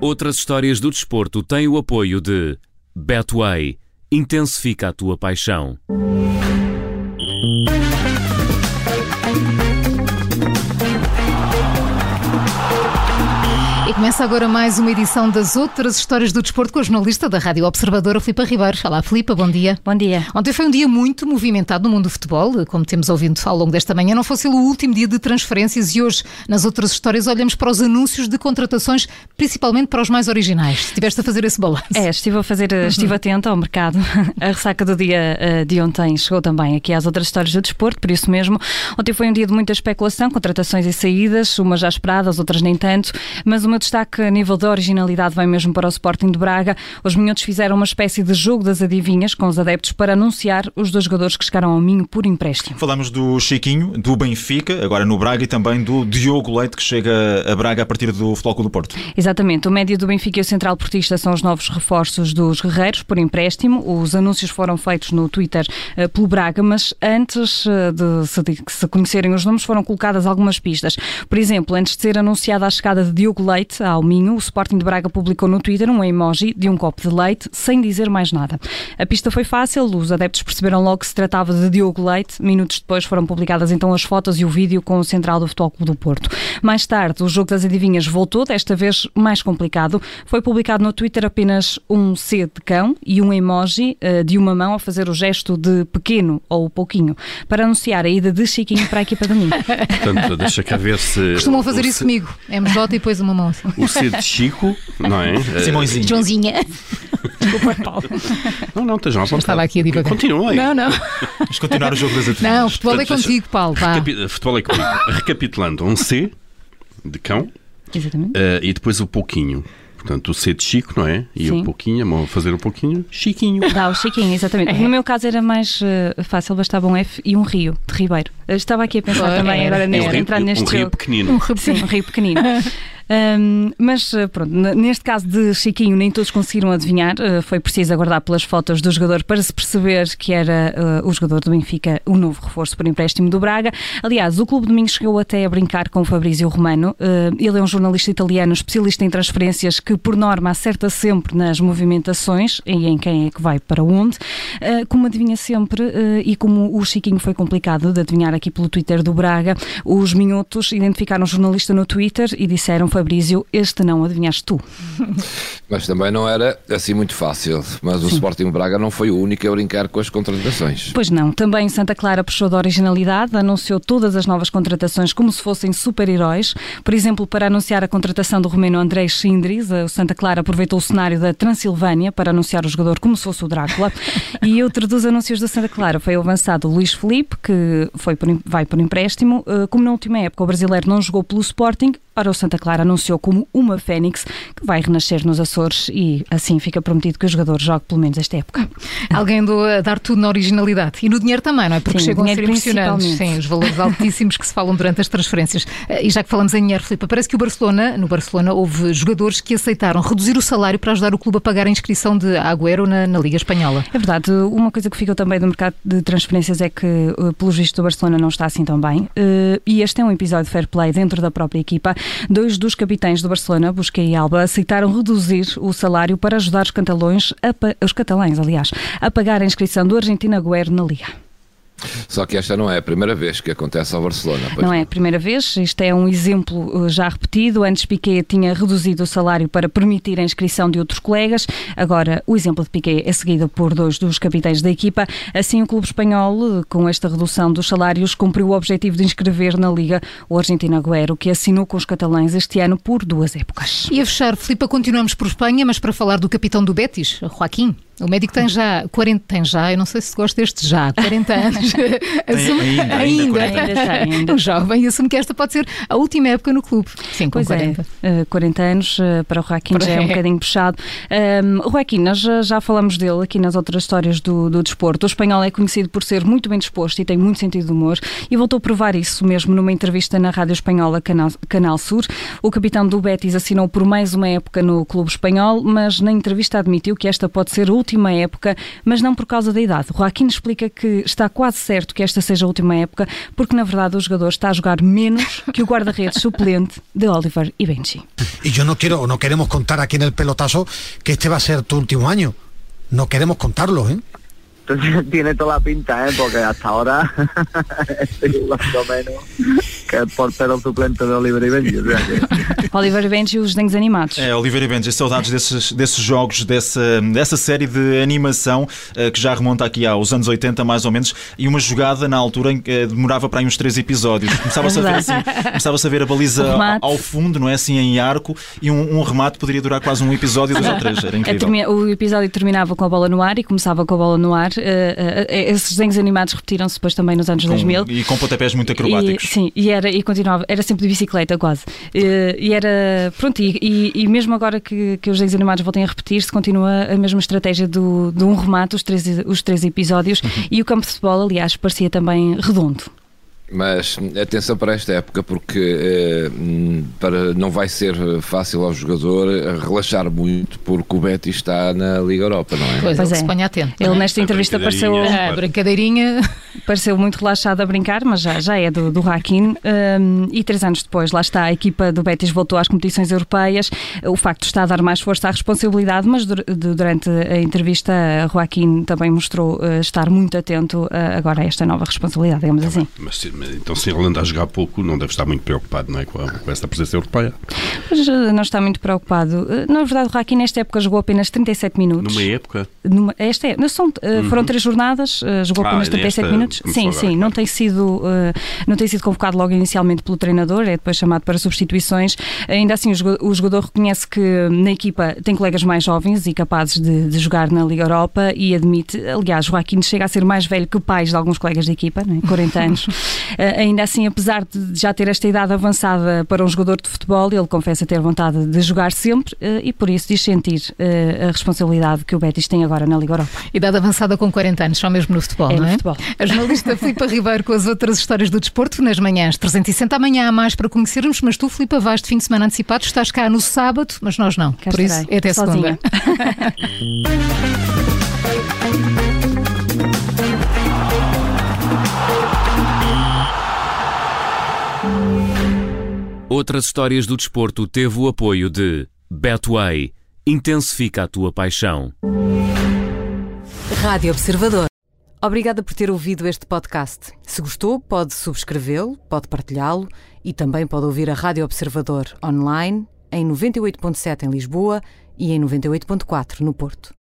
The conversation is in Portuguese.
Outras histórias do desporto têm o apoio de Betway. Intensifica a tua paixão. Começa agora mais uma edição das outras histórias do desporto com a jornalista da Rádio Observadora, Filipa Ribeiro. Olá, Filipa, bom dia. Bom dia. Ontem foi um dia muito movimentado no mundo do futebol, como temos ouvido ao longo desta manhã. Não fosse o último dia de transferências e hoje, nas outras histórias, olhamos para os anúncios de contratações, principalmente para os mais originais. Estiveste a fazer esse balanço. É, estive a fazer, estive atenta ao mercado. A ressaca do dia uh, de ontem chegou também aqui às outras histórias do desporto, por isso mesmo. Ontem foi um dia de muita especulação, contratações e saídas, umas já esperadas, outras nem tanto, mas uma destaque a nível de originalidade vem mesmo para o Sporting de Braga. Os minhotos fizeram uma espécie de jogo das adivinhas com os adeptos para anunciar os dois jogadores que chegaram ao Minho por empréstimo. Falamos do Chiquinho, do Benfica, agora no Braga, e também do Diogo Leite, que chega a Braga a partir do Futebol do Porto. Exatamente. O médio do Benfica e o central portista são os novos reforços dos guerreiros por empréstimo. Os anúncios foram feitos no Twitter uh, pelo Braga, mas antes se, de se conhecerem os nomes foram colocadas algumas pistas. Por exemplo, antes de ser anunciada a chegada de Diogo Leite ao Minho, o Sporting de Braga publicou no Twitter um emoji de um copo de leite sem dizer mais nada. A pista foi fácil, os adeptos perceberam logo que se tratava de Diogo Leite. Minutos depois foram publicadas então as fotos e o vídeo com o central do Futebol Clube do Porto. Mais tarde, o jogo das adivinhas voltou, desta vez mais complicado. Foi publicado no Twitter apenas um C de cão e um emoji uh, de uma mão a fazer o gesto de pequeno ou pouquinho para anunciar a ida de Chiquinho para a equipa do Minho. Portanto, deixa cá ver se. Costumam fazer isso comigo. MJ e depois uma mão. O C de Chico, não é? Simõezinho. Joãozinha. Desculpa, Paulo. Não, não, estejam à vontade. Estava aqui a divagar. Continuem. Não, não. Vamos continuar o jogo das adivinhas. Não, futebol é contigo, Paulo. Recapi- Futebol é comigo. Recapitulando, um C de cão Exatamente. eh, e depois o pouquinho. Portanto, o C de Chico, não é? E Sim. o pouquinho, a mão a fazer o pouquinho, Chiquinho. Dá o Chiquinho, exatamente. No meu caso era mais eh, fácil, bastava um F e um Rio, de Ribeiro. Eu estava aqui a pensar Claro, também era. agora É neste, um rio, entrar neste um rio jogo. pequenino. Sim, um rio pequenino. Ahm, mas eh, pronto, neste caso de Chiquinho nem todos conseguiram adivinhar, eh, foi preciso aguardar pelas fotos do jogador para se perceber que era eh, o jogador do Benfica, o novo reforço por empréstimo do Braga. Aliás, o Clube Domingo chegou até a brincar com o Fabrício Romano. Eh, ele é um jornalista italiano especialista em transferências que, por norma, acerta sempre nas movimentações e em quem é que vai para onde. Como adivinha sempre, e como o Chiquinho foi complicado de adivinhar aqui pelo Twitter do Braga, os minhotos identificaram o jornalista no Twitter e disseram: Fabrício, este não adivinhaste tu. Mas também não era assim muito fácil. Mas o Sporting Braga não foi o único a brincar com as contratações. Pois não, também Santa Clara puxou da originalidade, anunciou todas as novas contratações como se fossem super-heróis. Por exemplo, para anunciar a contratação do romeno André Schindris, o Santa Clara aproveitou o cenário da Transilvânia para anunciar o jogador como se fosse o Drácula. e outro dos anúncios da Santa Clara foi o avançado Luís Felipe, que foi por, vai por empréstimo. Eh, Como na última época o brasileiro não jogou pelo Sporting, ora o Santa Clara anunciou como uma fênix que vai renascer nos Açores e assim fica prometido que o jogador jogue pelo menos esta época. Alguém andou a dar tudo na originalidade. E no dinheiro também, não é? Porque Sim, chegam a ser impressionantes. Sim, os valores altíssimos que se falam durante as transferências. Eh, E já que falamos em dinheiro, Filipe, parece que o Barcelona, no Barcelona, houve jogadores que aceitaram reduzir o salário para ajudar o clube a pagar a inscrição de Agüero na, na Liga Espanhola. É verdade, uma coisa que ficou também do mercado de transferências é que, eh, pelo visto, o Barcelona não está assim tão bem. Eh, E este é um episódio de fair play dentro da própria equipa. Dois dos capitães do Barcelona, Busquets e Alba, aceitaram reduzir o salário para ajudar os os catalães, aliás, a pagar a inscrição do Argentina Agüero na Liga. Só que esta não é a primeira vez que acontece ao Barcelona. pois Não é a primeira vez, isto é um exemplo eh, já repetido. Antes Piquet tinha reduzido o salário para permitir a inscrição de outros colegas. Agora o exemplo de Piquet é seguido por dois dos capitães da equipa. Assim, o clube espanhol, com esta redução dos salários, cumpriu o objetivo de inscrever na Liga o Argentina Agüero, que assinou com os catalães este ano por duas épocas. E a fechar, Filipe, continuamos por Espanha, mas para falar do capitão do Betis, Joaquim. O médico tem já 40, tem já, eu não sei se gosta deste já, 40 anos. Assume- ainda, ainda 40. Ainda tem, ainda. O jovem assume que esta pode ser a última época no clube. Sim, com Pois 40. é, eh, 40 anos eh, para o Joaquim já é um bocadinho puxado. Um, o Joaquim, nós já, já falamos dele aqui nas outras histórias do, do desporto. O espanhol é conhecido por ser muito bem disposto e tem muito sentido de humor e voltou a provar isso mesmo numa entrevista na rádio espanhola Canal, Canal Sur. O capitão do Betis assinou por mais uma época no clube espanhol, mas na entrevista admitiu que esta pode ser a última última época, mas não por causa da idade. O Joaquim explica que está quase certo que esta seja a última época, porque na verdade o jogador está a jogar menos que o guarda-redes suplente de Oliver e Benji. Y yo no quiero, no queremos contar aquí en el pelotazo que este va a ser tu último año. No queremos contarlo, ¿eh? Entonces tiene toda la pinta, ¿eh? Porque hasta ahora estoy jugando menos que el portero suplente de Oliver e Benji. O que... Oliver e Benji, os desenhos animados. É, Oliveira e Benji, saudades desses, desses jogos, dessa, dessa série de animação eh, que já remonta aqui aos anos 80, mais ou menos, e uma jogada na altura em que eh, demorava para aí uns três episódios. Começava-se a ver assim, começava-se a ver a baliza O ao fundo, não é assim, em arco, e um, um remate poderia durar quase um episódio, dois ou três. Era É, incrível. termi- O episódio terminava com a bola no ar e começava com a bola no ar. Eh, esses desenhos animados repetiram-se depois também nos anos Com- 2000. e com pontapés muito acrobáticos. E, sim, e era e continuava, era sempre de bicicleta quase. Eh, E era pronto, e, e- e mesmo agora que, que os desenhos animados voltem a repetir-se, continua a mesma estratégia do, de um remate, os três, os três episódios, Uhum. e o campo de futebol, aliás, parecia também redondo. Mas atenção para esta época, porque eh, hum, para, não vai ser fácil ao jogador eh, relaxar muito, porque o Betis está na Liga Europa, não é? Pois, Pois é. se ponha atento. Ele é? nesta A entrevista pareceu, brincadeirinha. A brincadeirinha. pareceu muito relaxado a brincar, mas já, já é do, do Hakim. Um, e três anos depois, lá está, a equipa do Betis voltou às competições europeias. O facto está a dar mais força à responsabilidade, mas durante a entrevista, Joaquim também mostrou uh, estar muito atento uh, agora a esta nova responsabilidade, digamos assim. Mas, se- mas então, se ele anda a jogar pouco, não deve estar muito preocupado não é, com, a- com esta presença europeia. Mas uh, não está muito preocupado. Uh, na verdade, o Joaquim nesta época jogou apenas 37 minutos. Numa época. Numa- esta é, não são, uh, foram três jornadas, jogou Ah, apenas 37 nesta minutos. Sim, agora, sim, claro. não tem sido não tem sido convocado logo inicialmente pelo treinador, é depois chamado para substituições. Ainda assim, o jogador, o reconhece que na equipa tem colegas mais jovens e capazes de, de jogar na Liga Europa e admite, aliás, Joaquim chega a ser mais velho que pais de alguns colegas da equipa, não é? 40 anos. Uh, ainda assim, apesar de já ter esta idade avançada para um jogador de futebol, ele confessa ter vontade de jogar sempre uh, e por isso diz sentir uh, a responsabilidade que o Betis tem agora na Liga Europa. Idade avançada com 40 anos, só mesmo no futebol, É, não é? futebol. A jornalista Filipa Ribeiro com as outras histórias do desporto nas manhãs 360. Amanhã há mais para conhecermos, mas tu, Filipa, vais de fim de semana antecipado. Estás cá no sábado, mas nós não. Cá Por isso, estarei, é até sozinha. segunda. Outras histórias do desporto teve o apoio de Betway. Intensifica a tua paixão. Rádio Observador. Obrigada por ter ouvido este podcast. Se gostou, pode subscrevê-lo, pode partilhá-lo e também pode ouvir a Rádio Observador online em 98.7 em Lisboa e em 98.4 no Porto.